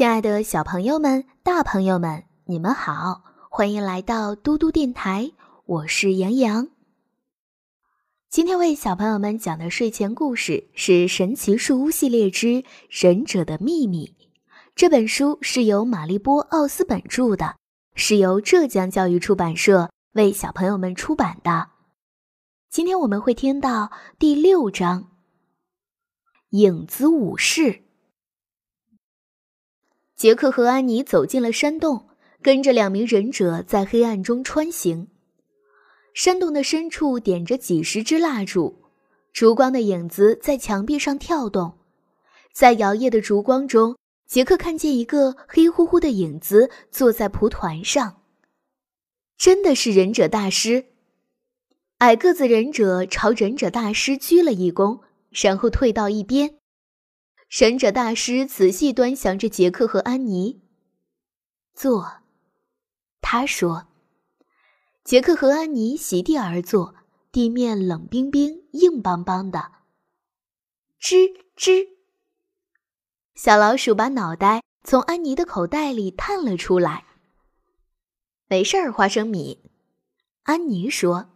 亲爱的小朋友们、大朋友们，你们好，欢迎来到嘟嘟电台，我是杨洋。今天为小朋友们讲的睡前故事是《神奇树屋》系列之《忍者的秘密》。这本书是由玛丽波·奥斯本著的，是由浙江教育出版社为小朋友们出版的。今天我们会听到第六章《影子武士》。杰克和安妮走进了山洞，跟着两名忍者在黑暗中穿行。山洞的深处点着几十支蜡烛，烛光的影子在墙壁上跳动。在摇曳的烛光中，杰克看见一个黑乎乎的影子坐在蒲团上。真的是忍者大师！矮个子忍者朝忍者大师鞠了一躬，然后退到一边。神者大师仔细端详着杰克和安妮。坐，他说。杰克和安妮席地而坐，地面冷冰冰、硬邦邦的。吱吱，小老鼠把脑袋从安妮的口袋里探了出来。没事儿，花生米，安妮说。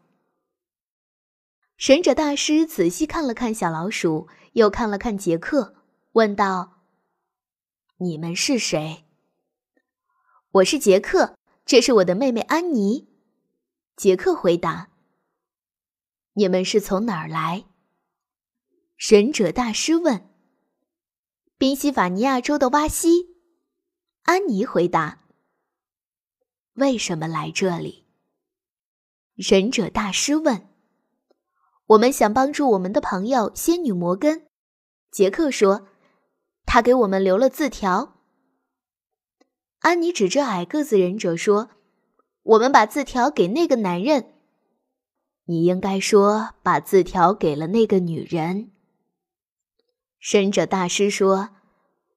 神者大师仔细看了看小老鼠，又看了看杰克。问道：“你们是谁？”“我是杰克，这是我的妹妹安妮。”杰克回答。“你们是从哪儿来？”忍者大师问。“宾夕法尼亚州的瓦西。”安妮回答。“为什么来这里？”忍者大师问。“我们想帮助我们的朋友仙女摩根。”杰克说。他给我们留了字条。安妮指着矮个子忍者说：“我们把字条给那个男人。”你应该说把字条给了那个女人。忍者大师说：“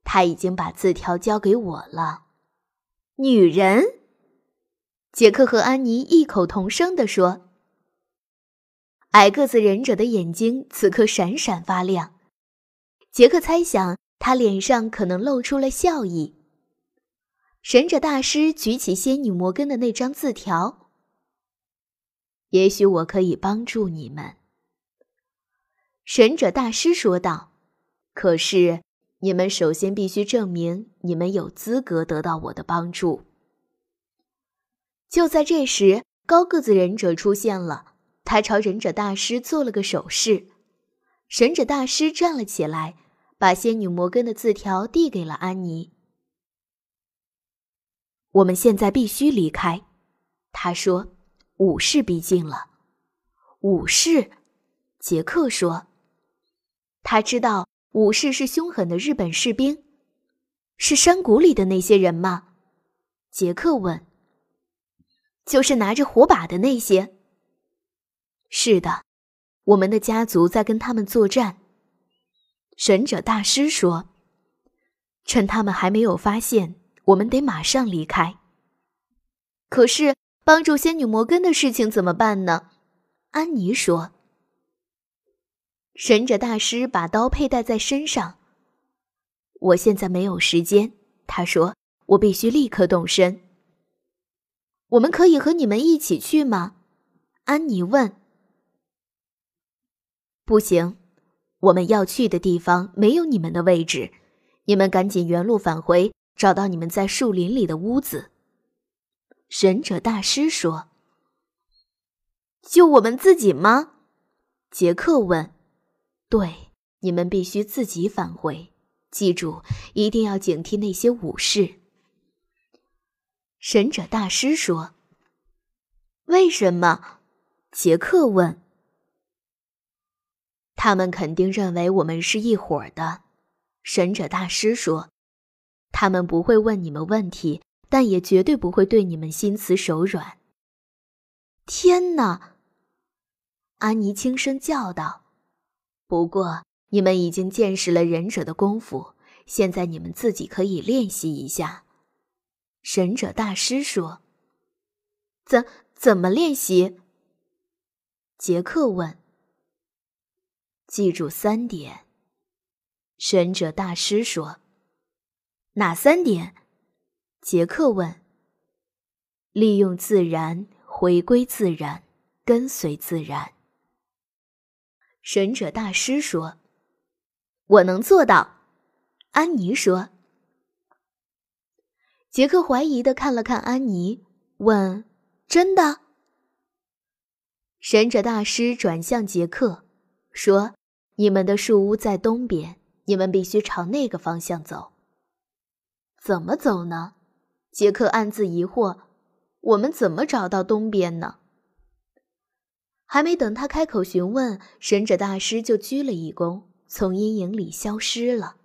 他已经把字条交给我了。”女人，杰克和安妮异口同声地说。矮个子忍者的眼睛此刻闪闪发亮。杰克猜想。他脸上可能露出了笑意。神者大师举起仙女摩根的那张字条。也许我可以帮助你们。神者大师说道：“可是，你们首先必须证明你们有资格得到我的帮助。”就在这时，高个子忍者出现了，他朝忍者大师做了个手势。神者大师站了起来。把仙女摩根的字条递给了安妮。我们现在必须离开，他说：“武士逼近了。”武士，杰克说：“他知道武士是凶狠的日本士兵，是山谷里的那些人吗？”杰克问。“就是拿着火把的那些。”“是的，我们的家族在跟他们作战。”神者大师说：“趁他们还没有发现，我们得马上离开。可是帮助仙女摩根的事情怎么办呢？”安妮说。神者大师把刀佩戴在身上。我现在没有时间，他说：“我必须立刻动身。”我们可以和你们一起去吗？安妮问。不行。我们要去的地方没有你们的位置，你们赶紧原路返回，找到你们在树林里的屋子。忍者大师说：“就我们自己吗？”杰克问。“对，你们必须自己返回。记住，一定要警惕那些武士。”忍者大师说。“为什么？”杰克问。他们肯定认为我们是一伙的，神者大师说：“他们不会问你们问题，但也绝对不会对你们心慈手软。”天哪！安妮轻声叫道。不过你们已经见识了忍者的功夫，现在你们自己可以练习一下。”神者大师说。“怎怎么练习？”杰克问。记住三点，神者大师说：“哪三点？杰克问。利用自然，回归自然，跟随自然。神者大师说：“我能做到。”安妮说。杰克怀疑的看了看安妮，问：“真的？”神者大师转向杰克，说：“你们的树屋在东边，你们必须朝那个方向走。”怎么走呢？杰克暗自疑惑。我们怎么找到东边呢？还没等他开口询问，神者大师就鞠了一躬，从阴影里消失了。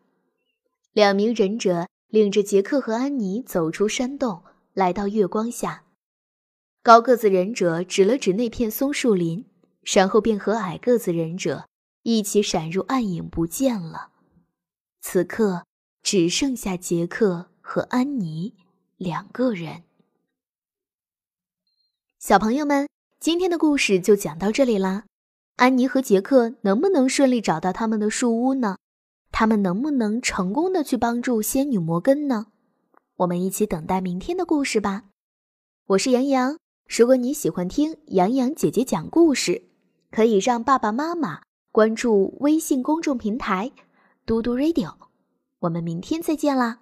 两名忍者领着杰克和安妮走出山洞，来到月光下。高个子忍者指了指那片松树林，然后便和矮个子忍者一起闪入暗影，不见了。此刻只剩下杰克和安妮两个人。小朋友们，今天的故事就讲到这里啦。安妮和杰克能不能顺利找到他们的树屋呢？他们能不能成功的去帮助仙女摩根呢？我们一起等待明天的故事吧。我是杨洋，如果你喜欢听杨洋姐姐讲故事，可以让爸爸妈妈关注微信公众平台“嘟嘟 radio”。我们明天再见啦，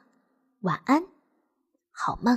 晚安，好梦。